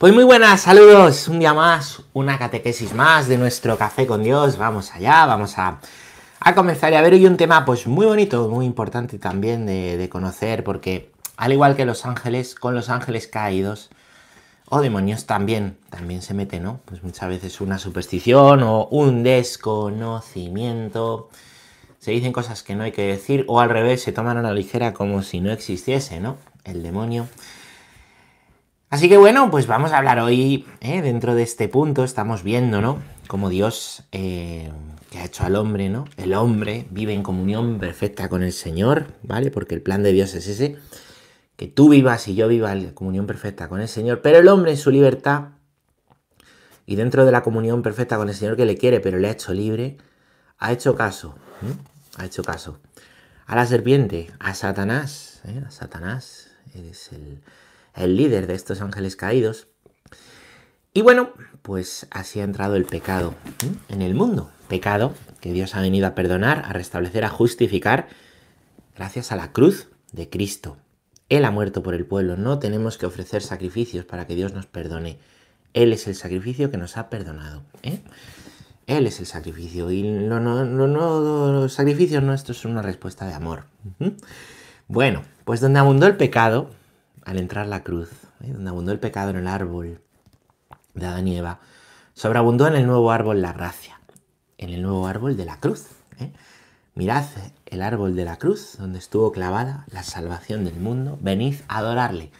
Pues muy buenas, saludos, un día más, una catequesis más de nuestro café con Dios, vamos allá, vamos a, comenzar y a ver hoy un tema pues muy bonito, muy importante también de, de conocer, porque al igual que los ángeles, con los ángeles caídos, o demonios también, también se mete, ¿no? Pues muchas veces una superstición o un desconocimiento. Se dicen cosas que no hay que decir o al revés, se toman a la ligera como si no existiese, ¿no? El demonio. Así que bueno, pues vamos a hablar hoy, ¿eh? dentro de este punto, estamos viendo, ¿no? Como Dios eh, que ha hecho al hombre, ¿no? El hombre vive en comunión perfecta con el Señor, ¿vale? Porque el plan de Dios es ese, que tú vivas y yo viva en comunión perfecta con el Señor, pero el hombre en su libertad y dentro de la comunión perfecta con el Señor que le quiere, pero le ha hecho libre, ha hecho caso, ha hecho caso a la serpiente, a Satanás, ¿eh? a Satanás, eres el el líder de estos ángeles caídos. Y bueno, pues así ha entrado el pecado en el mundo. Pecado que Dios ha venido a perdonar, a restablecer, a justificar gracias a la cruz de Cristo. Él ha muerto por el pueblo. No tenemos que ofrecer sacrificios para que Dios nos perdone. Él es el sacrificio que nos ha perdonado. ¿eh? Él es el sacrificio. Y no, no, no, los sacrificios nuestros son una respuesta de amor. Bueno, pues donde abundó el pecado, al entrar la cruz, ¿eh? donde abundó el pecado en el árbol de Adán y Eva, sobreabundó en el nuevo árbol la gracia, en el nuevo árbol de la cruz. ¿eh? Mirad el árbol de la cruz, donde estuvo clavada la salvación del mundo. Venid a adorarle.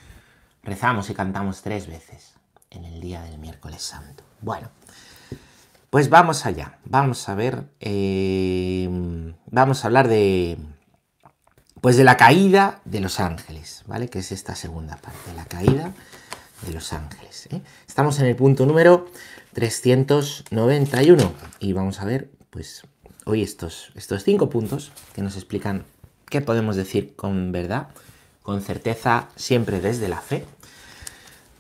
Rezamos y cantamos tres veces en el día del miércoles santo. Bueno, pues vamos allá. Vamos a ver, eh, vamos a hablar de, pues de la caída de los ángeles, ¿vale? Que es esta segunda parte, la caída de los ángeles. ¿eh? Estamos en el punto número 391 y vamos a ver, pues, hoy estos, estos cinco puntos que nos explican qué podemos decir con verdad, con certeza, siempre desde la fe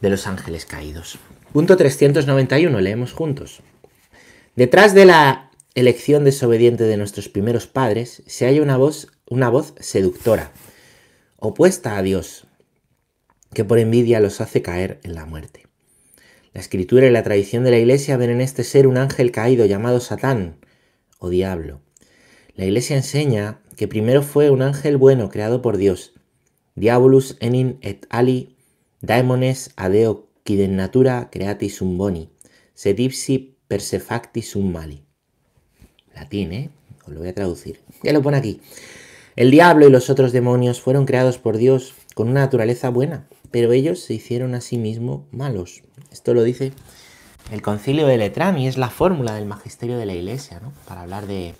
de los ángeles caídos. Punto 391, leemos juntos. Detrás de la elección desobediente de nuestros primeros padres, se halla una voz, una voz seductora, opuesta a Dios, que por envidia los hace caer en la muerte. La escritura y la tradición de la Iglesia ven en este ser un ángel caído llamado Satán o diablo. La Iglesia enseña que primero fue un ángel bueno creado por Dios, Diabolus enin et ali daemones adeo quiden natura creati sum boni, sed ipsi persefacti sum mali latín, ¿eh? Os lo voy a traducir. Ya lo pone aquí. El diablo y los otros demonios fueron creados por Dios con una naturaleza buena, pero ellos se hicieron a sí mismos malos. Esto lo dice el concilio de Letrán y es la fórmula del magisterio de la iglesia, ¿no? Para hablar de,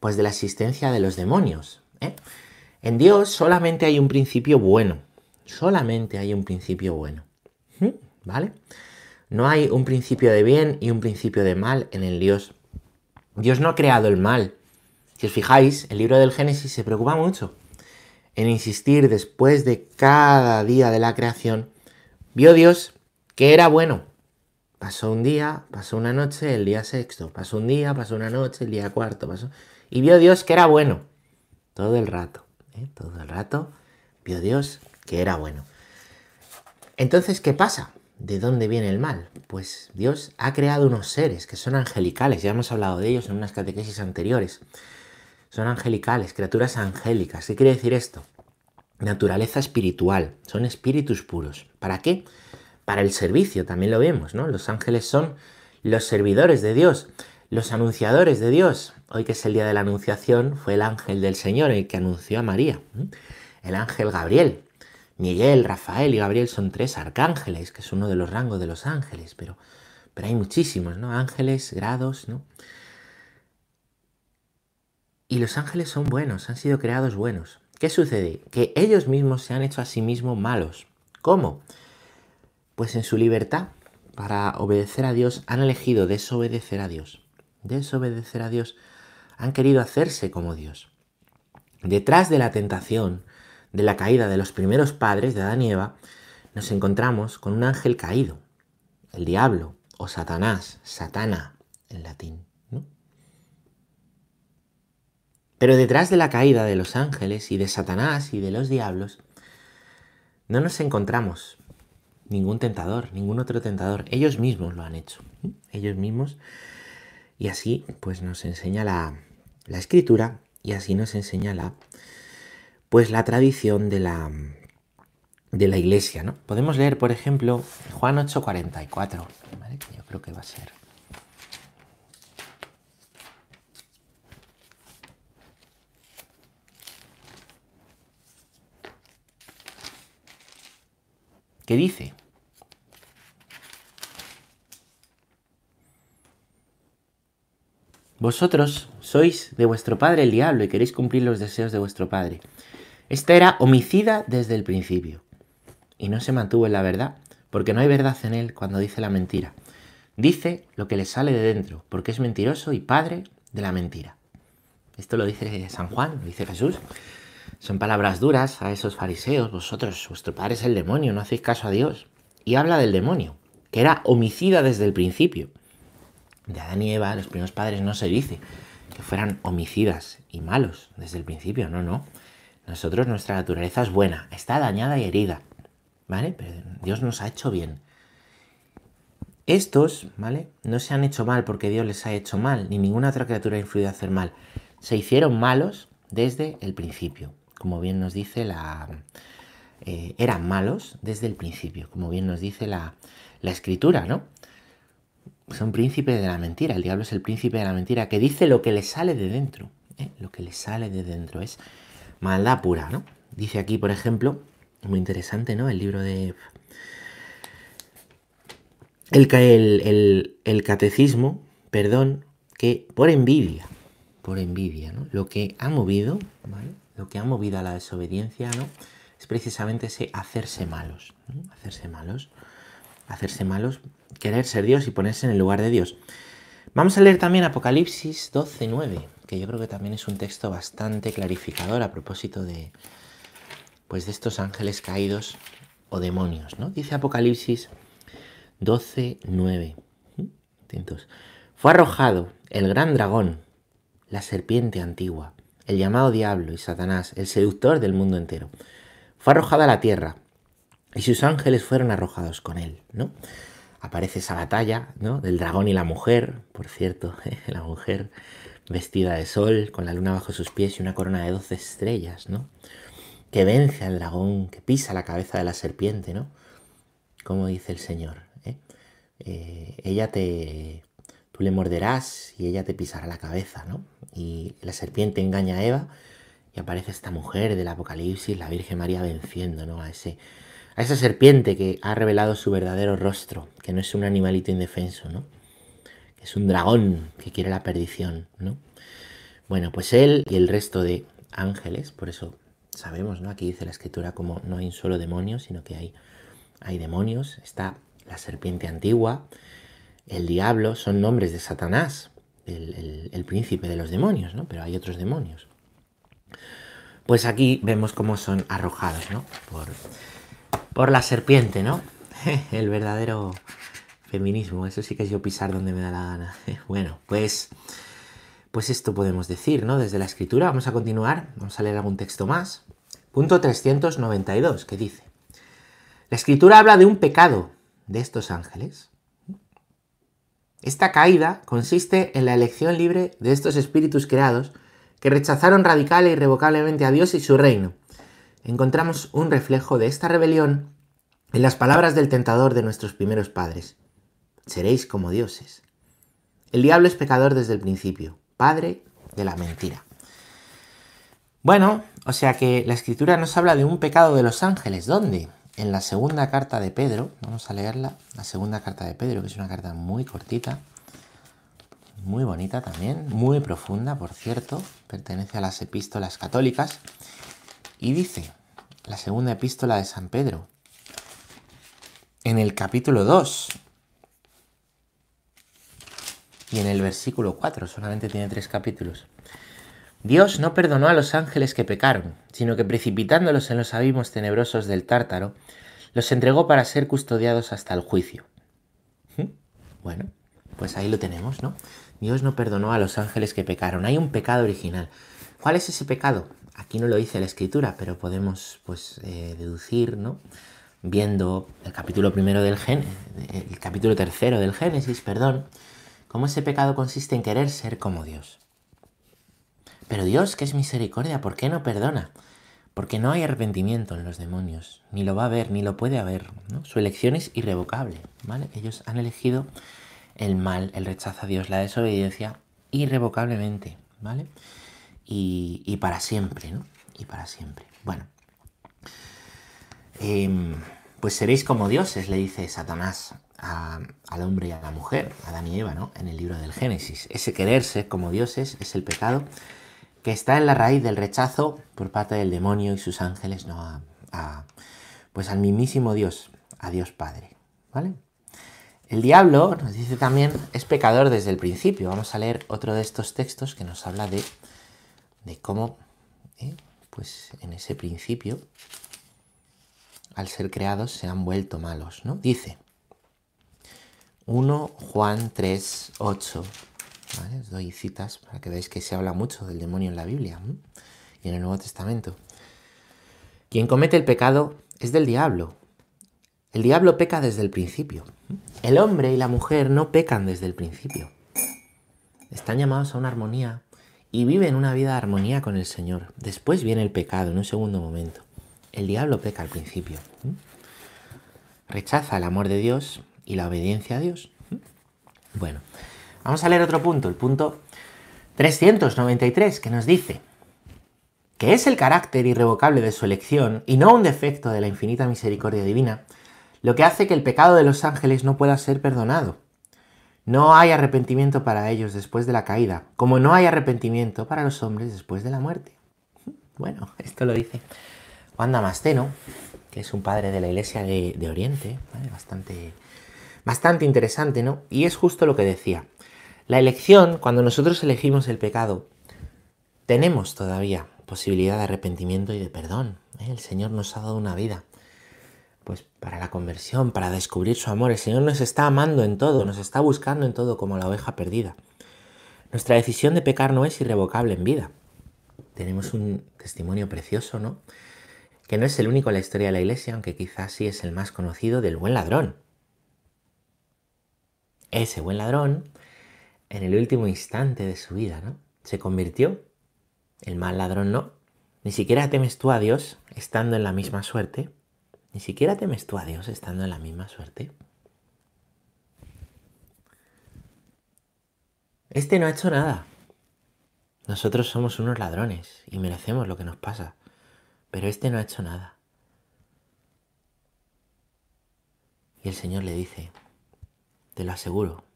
pues de la existencia de los demonios. ¿eh? En Dios solamente hay un principio bueno. Solamente hay un principio bueno. ¿Vale? No hay un principio de bien y un principio de mal en el Dios Dios no ha creado el mal. Si os fijáis, el libro del Génesis se preocupa mucho en insistir después de cada día de la creación, vio Dios que era bueno. Pasó un día, pasó una noche, el día sexto, pasó un día, pasó una noche, el día cuarto, pasó... Y vio Dios que era bueno. Todo el rato, ¿eh? todo el rato vio Dios que era bueno. Entonces, ¿qué pasa? ¿De dónde viene el mal? Pues Dios ha creado unos seres que son angelicales, ya hemos hablado de ellos en unas catequesis anteriores. Son angelicales, criaturas angélicas. ¿Qué quiere decir esto? Naturaleza espiritual, son espíritus puros. ¿Para qué? Para el servicio, también lo vemos, ¿no? Los ángeles son los servidores de Dios, los anunciadores de Dios. Hoy que es el día de la anunciación, fue el ángel del Señor el que anunció a María, el ángel Gabriel. Miguel, Rafael y Gabriel son tres arcángeles, que es uno de los rangos de los ángeles, pero, pero hay muchísimos, ¿no? Ángeles, grados, ¿no? Y los ángeles son buenos, han sido creados buenos. ¿Qué sucede? Que ellos mismos se han hecho a sí mismos malos. ¿Cómo? Pues en su libertad, para obedecer a Dios, han elegido desobedecer a Dios. Desobedecer a Dios. Han querido hacerse como Dios. Detrás de la tentación, de la caída de los primeros padres de Adán y Eva, nos encontramos con un ángel caído, el diablo o Satanás, Satana en latín. Pero detrás de la caída de los ángeles y de Satanás y de los diablos, no nos encontramos ningún tentador, ningún otro tentador. Ellos mismos lo han hecho. Ellos mismos. Y así, pues nos enseña la, la escritura y así nos enseña la, pues la tradición de la, de la iglesia, ¿no? Podemos leer, por ejemplo, Juan 8:44, ¿vale? yo creo que va a ser. ¿Qué dice? Vosotros sois de vuestro padre el diablo y queréis cumplir los deseos de vuestro padre. Esta era homicida desde el principio y no se mantuvo en la verdad, porque no hay verdad en él cuando dice la mentira. Dice lo que le sale de dentro, porque es mentiroso y padre de la mentira. Esto lo dice San Juan, lo dice Jesús. Son palabras duras a esos fariseos. Vosotros, vuestro padre es el demonio, no hacéis caso a Dios. Y habla del demonio, que era homicida desde el principio de Adán y Eva, los primeros padres, no se dice que fueran homicidas y malos desde el principio, no, no. Nosotros, nuestra naturaleza es buena, está dañada y herida, ¿vale? Pero Dios nos ha hecho bien. Estos, ¿vale? No se han hecho mal porque Dios les ha hecho mal, ni ninguna otra criatura ha influido a hacer mal. Se hicieron malos desde el principio, como bien nos dice la... Eh, eran malos desde el principio, como bien nos dice la, la escritura, ¿no? son príncipes de la mentira. El diablo es el príncipe de la mentira que dice lo que le sale de dentro. ¿eh? Lo que le sale de dentro es maldad pura, ¿no? Dice aquí, por ejemplo, muy interesante, ¿no? El libro de. El, el, catecismo, perdón, que por envidia, por envidia, ¿no? Lo que ha movido. Lo que ha movido a la desobediencia, ¿no? Es precisamente ese hacerse malos, Hacerse malos hacerse malos, querer ser Dios y ponerse en el lugar de Dios. Vamos a leer también Apocalipsis 12, 9, que yo creo que también es un texto bastante clarificador a propósito de, pues de estos ángeles caídos o demonios, ¿no? Dice Apocalipsis 12, 9. Fue arrojado el gran dragón, la serpiente antigua, el llamado diablo y Satanás, el seductor del mundo entero. Fue arrojado a la tierra y sus ángeles fueron arrojados con él, ¿no? Aparece esa batalla, ¿no? Del dragón y la mujer, por cierto, la mujer vestida de sol, con la luna bajo sus pies y una corona de doce estrellas, ¿no? Que vence al dragón, que pisa la cabeza de la serpiente, ¿no? Como dice el Señor, ¿eh? Eh, ella te... Tú le morderás y ella te pisará la cabeza, ¿no? Y la serpiente engaña a Eva y aparece esta mujer del Apocalipsis, la Virgen María venciendo, ¿no? A ese a esa serpiente que ha revelado su verdadero rostro, que no es un animalito indefenso, ¿no? Que es un dragón que quiere la perdición, ¿no? Bueno, pues él y el resto de ángeles, por eso sabemos, ¿no? Aquí dice la escritura como no hay un solo demonio, sino que hay, hay demonios. Está la serpiente antigua, el diablo, son nombres de Satanás, el, príncipe de los demonios, ¿no? Pero hay otros demonios. Pues aquí vemos cómo son arrojados, ¿no? Por, por la serpiente, ¿no? El verdadero feminismo, eso sí que es yo pisar donde me da la gana. Bueno, pues, pues esto podemos decir, ¿no? Desde la escritura vamos a continuar, vamos a leer algún texto más. Punto 392, que dice, la escritura habla de un pecado de estos ángeles. Esta caída consiste en la elección libre de estos espíritus creados que rechazaron radical e irrevocablemente a Dios y su reino encontramos un reflejo de esta rebelión en las palabras del tentador de nuestros primeros padres. Seréis como dioses. El diablo es pecador desde el principio, padre de la mentira. Bueno, o sea que la escritura nos habla de un pecado de los ángeles. ¿Dónde? En la segunda carta de Pedro. Vamos a leerla. La segunda carta de Pedro, que es una carta muy cortita. Muy bonita también. Muy profunda, por cierto. Pertenece a las epístolas católicas. Y dice la segunda epístola de San Pedro, en el capítulo 2 y en el versículo 4, solamente tiene tres capítulos. Dios no perdonó a los ángeles que pecaron, sino que precipitándolos en los abismos tenebrosos del tártaro, los entregó para ser custodiados hasta el juicio. ¿Mm? Bueno, pues ahí lo tenemos, ¿no? Dios no perdonó a los ángeles que pecaron. Hay un pecado original. ¿Cuál es ese pecado? Aquí no lo dice la escritura, pero podemos pues, eh, deducir ¿no? viendo el capítulo primero del Gen, el capítulo tercero del Génesis, perdón, cómo ese pecado consiste en querer ser como Dios. Pero Dios, que es misericordia, ¿por qué no perdona? Porque no hay arrepentimiento en los demonios, ni lo va a haber, ni lo puede haber. Su elección es irrevocable, ¿vale? Ellos han elegido el mal, el rechazo a Dios, la desobediencia, irrevocablemente, ¿vale? Y, para siempre, ¿no? Y para siempre. Bueno, Em, pues seréis como dioses, le dice Satanás al hombre y a la mujer, a Adán y Eva, ¿no? En el libro del Génesis. Ese quererse como dioses es el pecado que está en la raíz del rechazo por parte del demonio y sus ángeles, ¿no? A, pues al mismísimo Dios, a Dios Padre, ¿vale? El diablo, nos dice también, es pecador desde el principio. Vamos a leer otro de estos textos que nos habla de, de cómo, ¿eh? pues en ese principio, al ser creados se han vuelto malos, ¿no? Dice 1 Juan 3, 8. Os doy citas para que veáis que se habla mucho del demonio en la Biblia y en el Nuevo Testamento. Quien comete el pecado es del diablo. El diablo peca desde el principio. El hombre y la mujer no pecan desde el principio. Están llamados a una armonía y viven una vida de armonía con el Señor. Después viene el pecado en un segundo momento. El diablo peca al principio. Rechaza el amor de Dios y la obediencia a Dios. Bueno, vamos a leer otro punto, el punto 393, que nos dice que es el carácter irrevocable de su elección y no un defecto de la infinita misericordia divina, lo que hace que el pecado de los ángeles no pueda ser perdonado. No hay arrepentimiento para ellos después de la caída, como no hay arrepentimiento para los hombres después de la muerte. Bueno, esto lo dice Juan Damasceno, que es un padre de la iglesia de, Oriente, bastante, bastante interesante, ¿no? Y es justo lo que decía. La elección, cuando nosotros elegimos el pecado, tenemos todavía posibilidad de arrepentimiento y de perdón. ¿eh? El Señor nos ha dado una vida, pues para la conversión, para descubrir su amor. El Señor nos está amando en todo, nos está buscando en todo como la oveja perdida. Nuestra decisión de pecar no es irrevocable en vida. Tenemos un testimonio precioso, ¿no? que no es el único en la historia de la Iglesia, aunque quizás sí es el más conocido del buen ladrón. Ese buen ladrón, en el último instante de su vida, ¿no? Se convirtió. El mal ladrón no. Ni siquiera temes tú a Dios estando en la misma suerte. Ni siquiera temes tú a Dios estando en la misma suerte. Este no ha hecho nada. Nosotros somos unos ladrones y merecemos lo que nos pasa. Pero este no ha hecho nada. Y el Señor le dice, te lo aseguro.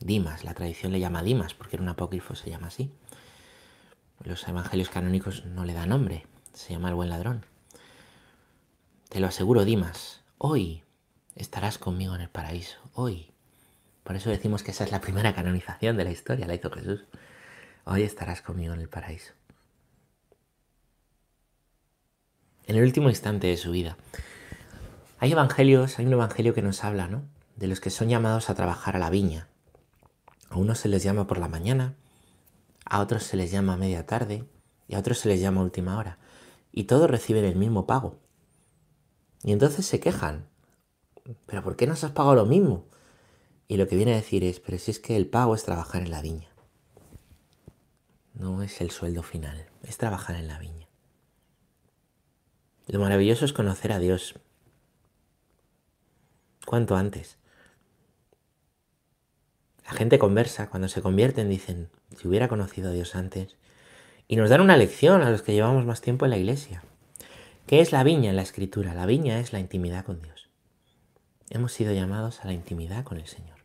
Dimas, la tradición le llama Dimas porque era un apócrifo, se llama así. Los evangelios canónicos no le dan nombre, se llama el buen ladrón. Te lo aseguro, Dimas, hoy estarás conmigo en el paraíso, hoy. Por eso decimos que esa es la primera canonización de la historia, la hizo Jesús. Hoy estarás conmigo en el paraíso. en el último instante de su vida. Hay evangelios, hay un evangelio que nos habla, ¿no? De los que son llamados a trabajar a la viña. A unos se les llama por la mañana, a otros se les llama a media tarde y a otros se les llama a última hora. Y todos reciben el mismo pago. Y entonces se quejan. ¿Pero por qué nos has pagado lo mismo? Y lo que viene a decir es, pero si es que el pago es trabajar en la viña. No es el sueldo final, es trabajar en la viña. Lo maravilloso es conocer a Dios. ¿Cuánto antes? La gente conversa, cuando se convierten dicen, si hubiera conocido a Dios antes. Y nos dan una lección a los que llevamos más tiempo en la iglesia. ¿Qué es la viña en la escritura? La viña es la intimidad con Dios. Hemos sido llamados a la intimidad con el Señor.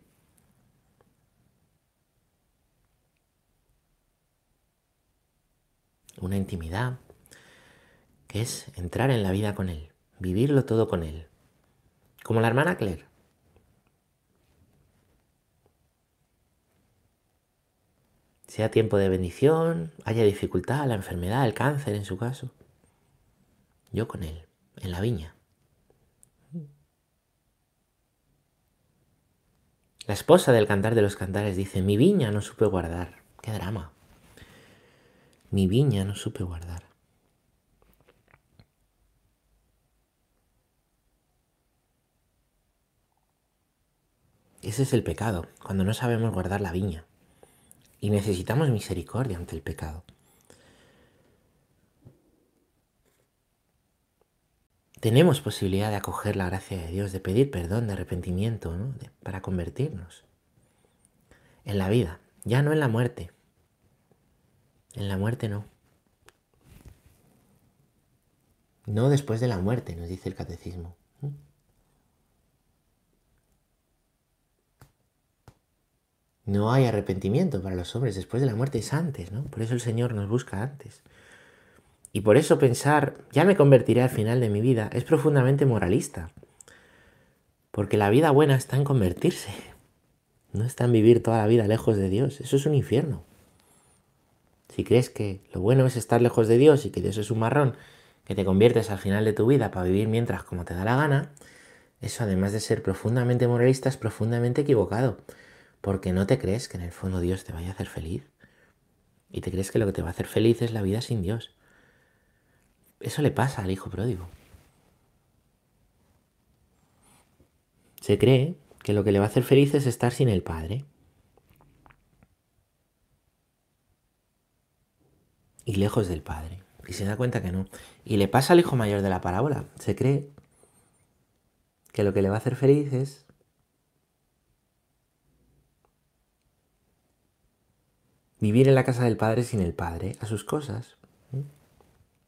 Una intimidad es entrar en la vida con Él, vivirlo todo con Él. Como la hermana Claire. sea tiempo de bendición, haya dificultad, la enfermedad, el cáncer en su caso. Yo con él, en la viña. La esposa del cantar de los cantares dice, mi viña no supe guardar. Qué drama. Mi viña no supe guardar. Ese es el pecado, cuando no sabemos guardar la viña. Y necesitamos misericordia ante el pecado. Tenemos posibilidad de acoger la gracia de Dios, de pedir perdón, de arrepentimiento, ¿no? para convertirnos. En la vida, ya no en la muerte. En la muerte no. No después de la muerte, nos dice el catecismo. No hay arrepentimiento para los hombres después de la muerte, es antes, ¿no? Por eso el Señor nos busca antes. Y por eso pensar, ya me convertiré al final de mi vida, es profundamente moralista. Porque la vida buena está en convertirse, no está en vivir toda la vida lejos de Dios. Eso es un infierno. Si crees que lo bueno es estar lejos de Dios y que Dios es un marrón, que te conviertes al final de tu vida para vivir mientras como te da la gana, eso además de ser profundamente moralista es profundamente equivocado porque no te crees que en el fondo Dios te vaya a hacer feliz. Y te crees que lo que te va a hacer feliz es la vida sin Dios. Eso le pasa al hijo pródigo. Se cree que lo que le va a hacer feliz es estar sin el padre. Y lejos del padre. Y se da cuenta que no. Y le pasa al hijo mayor de la parábola. Se cree que lo que le va a hacer feliz es vivir en la casa del Padre sin el Padre, a sus cosas.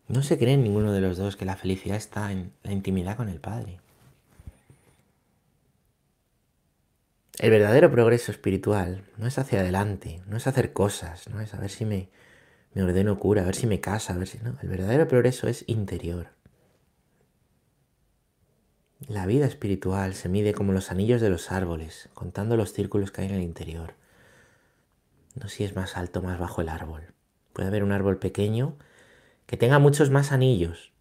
No se cree en ninguno de los dos que la felicidad está en la intimidad con el Padre. El verdadero progreso espiritual no es hacia adelante, no es hacer cosas, no es a ver si me, me ordeno cura, a ver si me casa, a ver si no. El verdadero progreso es interior. La vida espiritual se mide como los anillos de los árboles, contando los círculos que hay en el interior. No si es más alto o más bajo el árbol. Puede haber un árbol pequeño que tenga muchos más anillos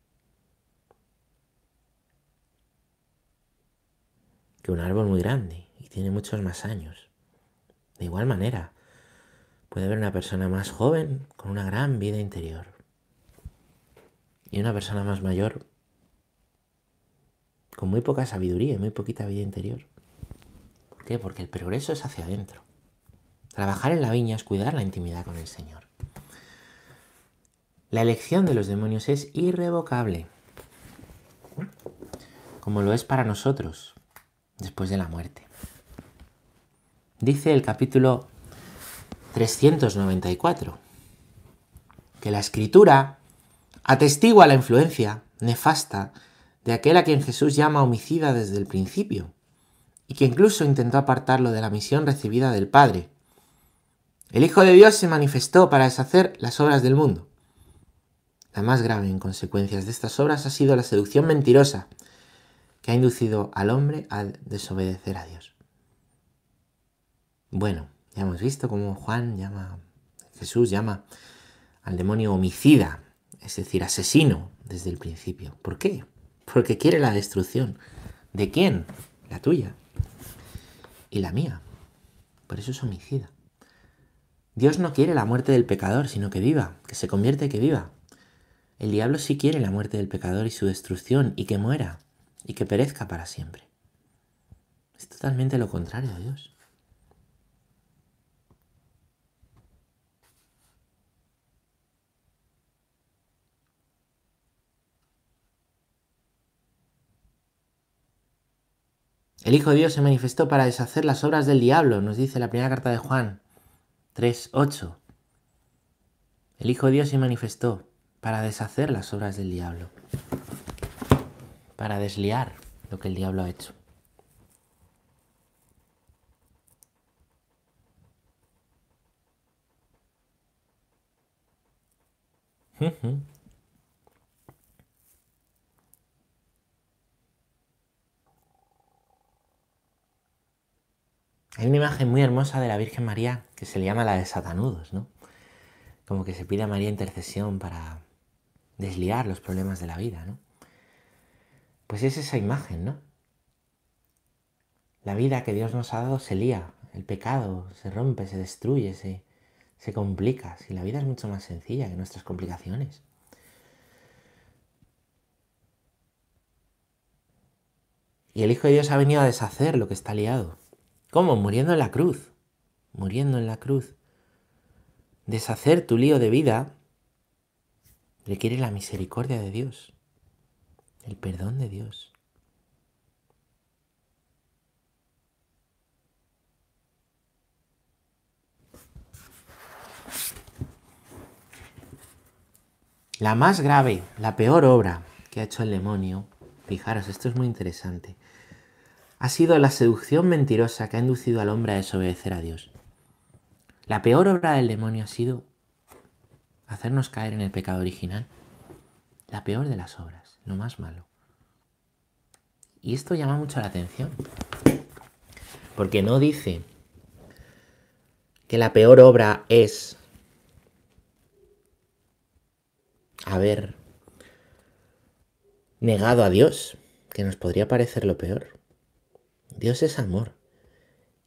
que un árbol muy grande y tiene muchos más años. De igual manera, puede haber una persona más joven con una gran vida interior y una persona más mayor con muy poca sabiduría y muy poquita vida interior. ¿Por qué? Porque el progreso es hacia adentro. Trabajar en la viña es cuidar la intimidad con el Señor. La elección de los demonios es irrevocable, como lo es para nosotros después de la muerte. Dice el capítulo 394 que la escritura atestigua la influencia nefasta de aquel a quien Jesús llama homicida desde el principio y que incluso intentó apartarlo de la misión recibida del Padre el Hijo de Dios se manifestó para deshacer las obras del mundo. La más grave en consecuencias de estas obras ha sido la seducción mentirosa que ha inducido al hombre a desobedecer a Dios. Bueno, ya hemos visto cómo Juan llama, Jesús llama al demonio homicida, es decir, asesino desde el principio. ¿Por qué? Porque quiere la destrucción. ¿De quién? La tuya y la mía. Por eso es homicida. Dios no quiere la muerte del pecador, sino que viva, que se convierte que viva. El diablo sí quiere la muerte del pecador y su destrucción, y que muera, y que perezca para siempre. Es totalmente lo contrario a Dios. El Hijo de Dios se manifestó para deshacer las obras del diablo, nos dice la primera carta de Juan. 3.8. El Hijo de Dios se manifestó para deshacer las obras del diablo, para desliar lo que el diablo ha hecho. Hay una imagen muy hermosa de la Virgen María que se le llama la de Satanudos, ¿no? Como que se pide a María intercesión para desliar los problemas de la vida, ¿no? Pues es esa imagen, ¿no? La vida que Dios nos ha dado se lía, el pecado se rompe, se destruye, se, se complica. Si la vida es mucho más sencilla que nuestras complicaciones. Y el Hijo de Dios ha venido a deshacer lo que está liado ¿Cómo? Muriendo en la cruz. Muriendo en la cruz. Deshacer tu lío de vida requiere la misericordia de Dios, el perdón de Dios. La más grave, la peor obra que ha hecho el demonio, fijaros, esto es muy interesante, ha sido la seducción mentirosa que ha inducido al hombre a desobedecer a Dios. La peor obra del demonio ha sido hacernos caer en el pecado original. La peor de las obras, lo más malo. Y esto llama mucho la atención, porque no dice que la peor obra es haber negado a Dios, que nos podría parecer lo peor. Dios es amor.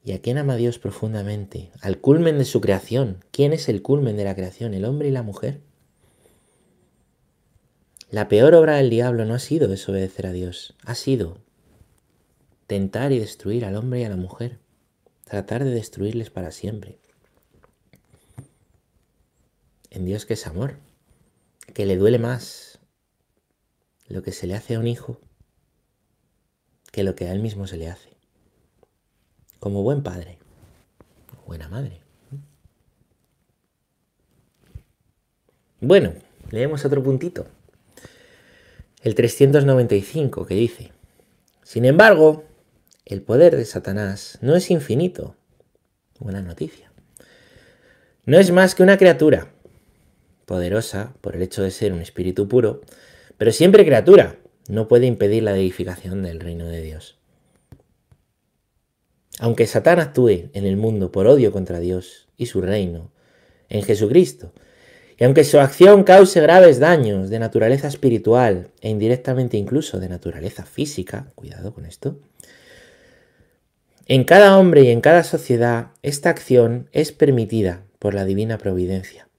¿Y a quién ama Dios profundamente? Al culmen de su creación. ¿Quién es el culmen de la creación? ¿El hombre y la mujer? La peor obra del diablo no ha sido desobedecer a Dios, ha sido tentar y destruir al hombre y a la mujer, tratar de destruirles para siempre. En Dios que es amor, que le duele más lo que se le hace a un hijo que lo que a él mismo se le hace. Como buen padre, buena madre. Bueno, leemos otro puntito. El 395 que dice, sin embargo, el poder de Satanás no es infinito. Buena noticia. No es más que una criatura poderosa por el hecho de ser un espíritu puro, pero siempre criatura, no puede impedir la edificación del reino de Dios. Aunque Satán actúe en el mundo por odio contra Dios y su reino, en Jesucristo, y aunque su acción cause graves daños de naturaleza espiritual e indirectamente incluso de naturaleza física, cuidado con esto, en cada hombre y en cada sociedad esta acción es permitida por la divina providencia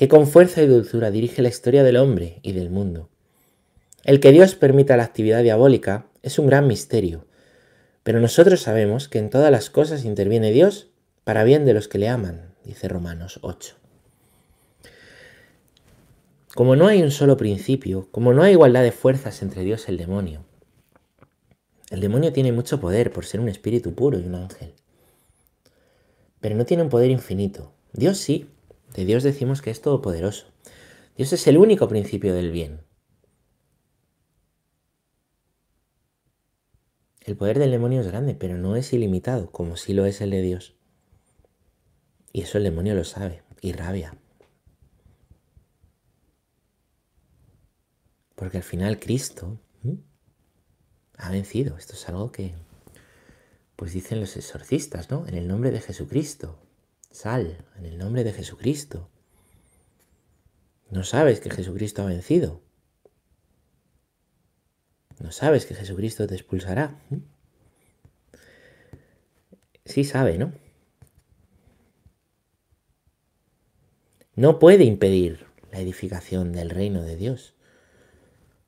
que con fuerza y dulzura dirige la historia del hombre y del mundo. El que Dios permita la actividad diabólica es un gran misterio, pero nosotros sabemos que en todas las cosas interviene Dios para bien de los que le aman, dice Romanos 8. Como no hay un solo principio, como no hay igualdad de fuerzas entre Dios y el demonio, el demonio tiene mucho poder por ser un espíritu puro y un ángel, pero no tiene un poder infinito. Dios sí, de Dios decimos que es todopoderoso. Dios es el único principio del bien. El poder del demonio es grande, pero no es ilimitado, como sí lo es el de Dios. Y eso el demonio lo sabe, y rabia. Porque al final Cristo ha vencido. Esto es algo que, pues dicen los exorcistas, ¿no? En el nombre de Jesucristo. Sal en el nombre de Jesucristo. No sabes que Jesucristo ha vencido. No sabes que Jesucristo te expulsará. Sí sabe, ¿no? No puede impedir la edificación del reino de Dios.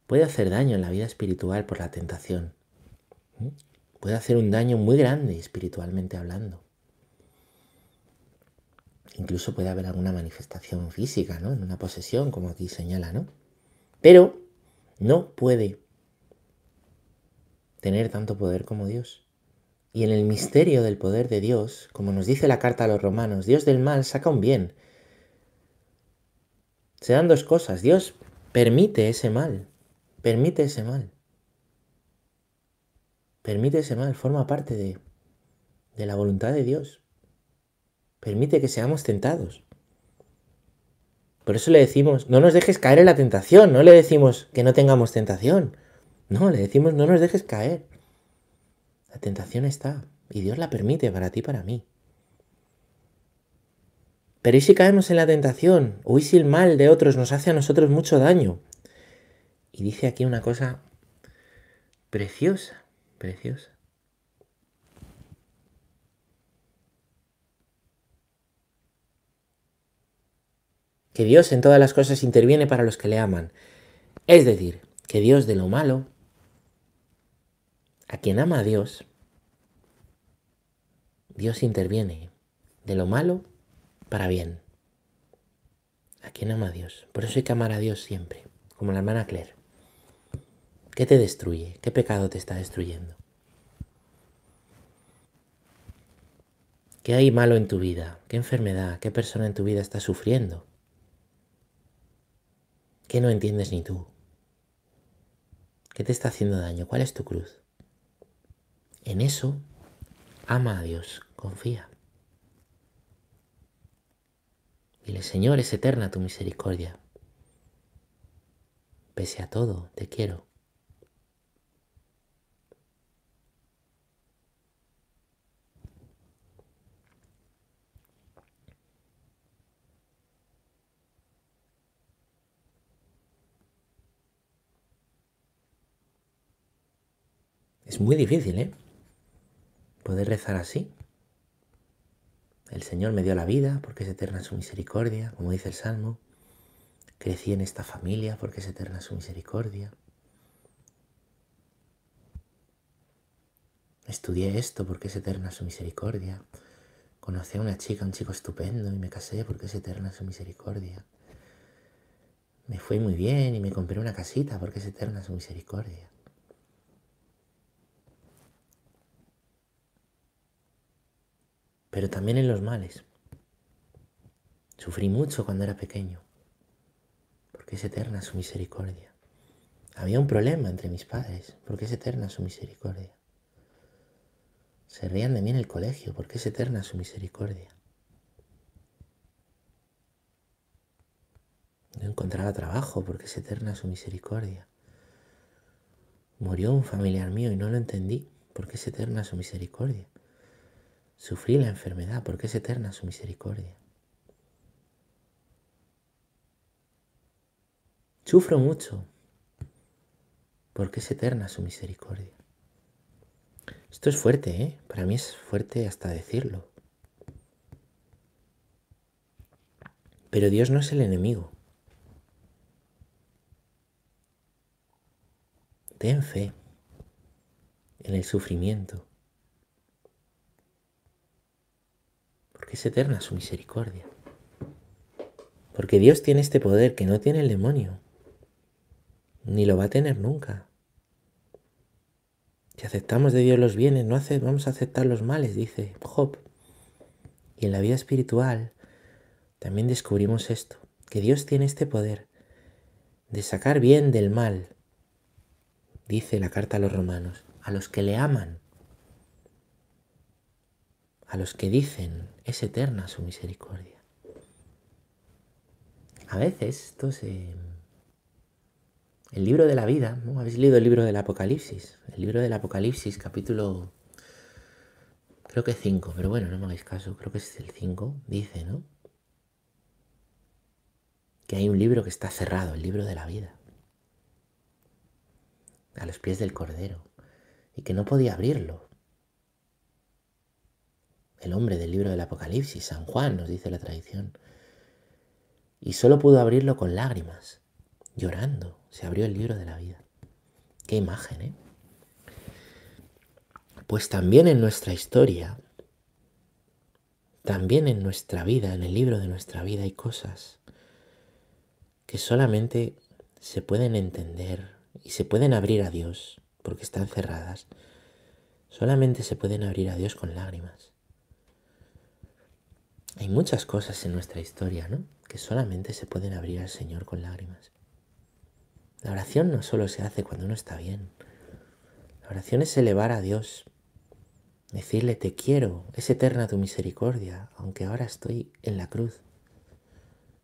Puede hacer daño en la vida espiritual por la tentación. Puede hacer un daño muy grande espiritualmente hablando. Incluso puede haber alguna manifestación física, ¿no? En una posesión, como aquí señala, ¿no? Pero no puede tener tanto poder como Dios. Y en el misterio del poder de Dios, como nos dice la carta a los romanos, Dios del mal saca un bien. Se dan dos cosas. Dios permite ese mal, permite ese mal. Permite ese mal, forma parte de, de la voluntad de Dios permite que seamos tentados. Por eso le decimos, no nos dejes caer en la tentación, no le decimos que no tengamos tentación. No, le decimos, no nos dejes caer. La tentación está y Dios la permite para ti y para mí. Pero ¿y si caemos en la tentación? ¿O y si el mal de otros nos hace a nosotros mucho daño? Y dice aquí una cosa preciosa, preciosa. que Dios en todas las cosas interviene para los que le aman. Es decir, que Dios de lo malo, a quien ama a Dios, Dios interviene de lo malo para bien. ¿A quién ama a Dios? Por eso hay que amar a Dios siempre, como la hermana Claire. ¿Qué te destruye? ¿Qué pecado te está destruyendo? ¿Qué hay malo en tu vida? ¿Qué enfermedad? ¿Qué persona en tu vida está sufriendo? ¿Qué no entiendes ni tú? ¿Qué te está haciendo daño? ¿Cuál es tu cruz? En eso, ama a Dios, confía. Dile, Señor, es eterna tu misericordia. Pese a todo, te quiero. Es muy difícil, ¿eh? Poder rezar así. El Señor me dio la vida porque es eterna su misericordia, como dice el Salmo. Crecí en esta familia porque es eterna su misericordia. Estudié esto porque es eterna su misericordia. Conocí a una chica, un chico estupendo y me casé porque es eterna su misericordia. Me fue muy bien y me compré una casita porque es eterna su misericordia. Pero también en los males. Sufrí mucho cuando era pequeño, porque es eterna su misericordia. Había un problema entre mis padres, porque es eterna su misericordia. Se reían de mí en el colegio, porque es eterna su misericordia. No encontraba trabajo, porque es eterna su misericordia. Murió un familiar mío y no lo entendí, porque es eterna su misericordia. Sufrí la enfermedad porque es eterna su misericordia. Sufro mucho porque es eterna su misericordia. Esto es fuerte, ¿eh? Para mí es fuerte hasta decirlo. Pero Dios no es el enemigo. Ten fe en el sufrimiento. Es eterna su misericordia. Porque Dios tiene este poder que no tiene el demonio, ni lo va a tener nunca. Si aceptamos de Dios los bienes, no hace, vamos a aceptar los males, dice Job. Y en la vida espiritual también descubrimos esto, que Dios tiene este poder de sacar bien del mal, dice la carta a los romanos, a los que le aman a los que dicen es eterna su misericordia. A veces esto se... El libro de la vida, ¿no? ¿Habéis leído el libro del Apocalipsis? El libro del Apocalipsis, capítulo... Creo que 5, pero bueno, no me hagáis caso, creo que es el 5, dice, ¿no? Que hay un libro que está cerrado, el libro de la vida, a los pies del Cordero, y que no podía abrirlo, el hombre del libro del Apocalipsis, San Juan, nos dice la tradición. Y solo pudo abrirlo con lágrimas, llorando. Se abrió el libro de la vida. Qué imagen, ¿eh? Pues también en nuestra historia, también en nuestra vida, en el libro de nuestra vida, hay cosas que solamente se pueden entender y se pueden abrir a Dios, porque están cerradas. Solamente se pueden abrir a Dios con lágrimas. Hay muchas cosas en nuestra historia, ¿no? Que solamente se pueden abrir al Señor con lágrimas. La oración no solo se hace cuando uno está bien. La oración es elevar a Dios, decirle te quiero, es eterna tu misericordia, aunque ahora estoy en la cruz,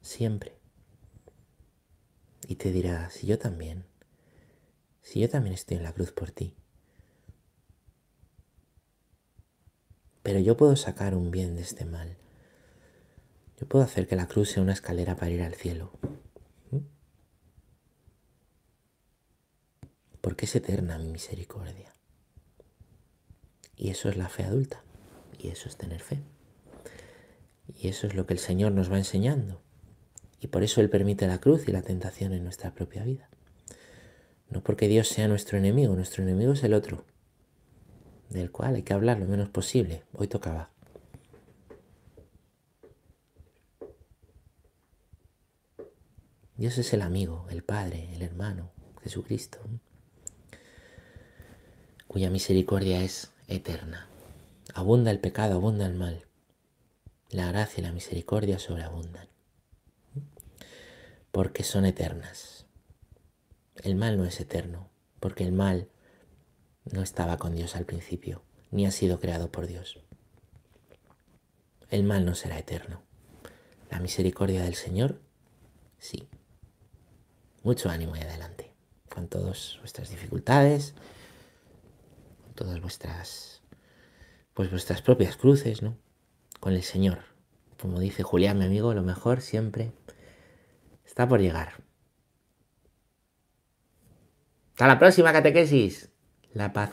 siempre. Y te dirá, si yo también, si yo también estoy en la cruz por ti. Pero yo puedo sacar un bien de este mal. Yo puedo hacer que la cruz sea una escalera para ir al cielo. ¿Mm? Porque es eterna mi misericordia. Y eso es la fe adulta. Y eso es tener fe. Y eso es lo que el Señor nos va enseñando. Y por eso Él permite la cruz y la tentación en nuestra propia vida. No porque Dios sea nuestro enemigo, nuestro enemigo es el otro, del cual hay que hablar lo menos posible. Hoy tocaba. Dios es el amigo, el Padre, el hermano, Jesucristo, cuya misericordia es eterna. Abunda el pecado, abunda el mal. La gracia y la misericordia sobreabundan, porque son eternas. El mal no es eterno, porque el mal no estaba con Dios al principio, ni ha sido creado por Dios. El mal no será eterno. La misericordia del Señor, sí. Mucho ánimo y adelante. Con todas vuestras dificultades, con todas vuestras, pues vuestras propias cruces, ¿no? Con el Señor. Como dice Julián, mi amigo, lo mejor siempre está por llegar. Hasta la próxima catequesis. La paz.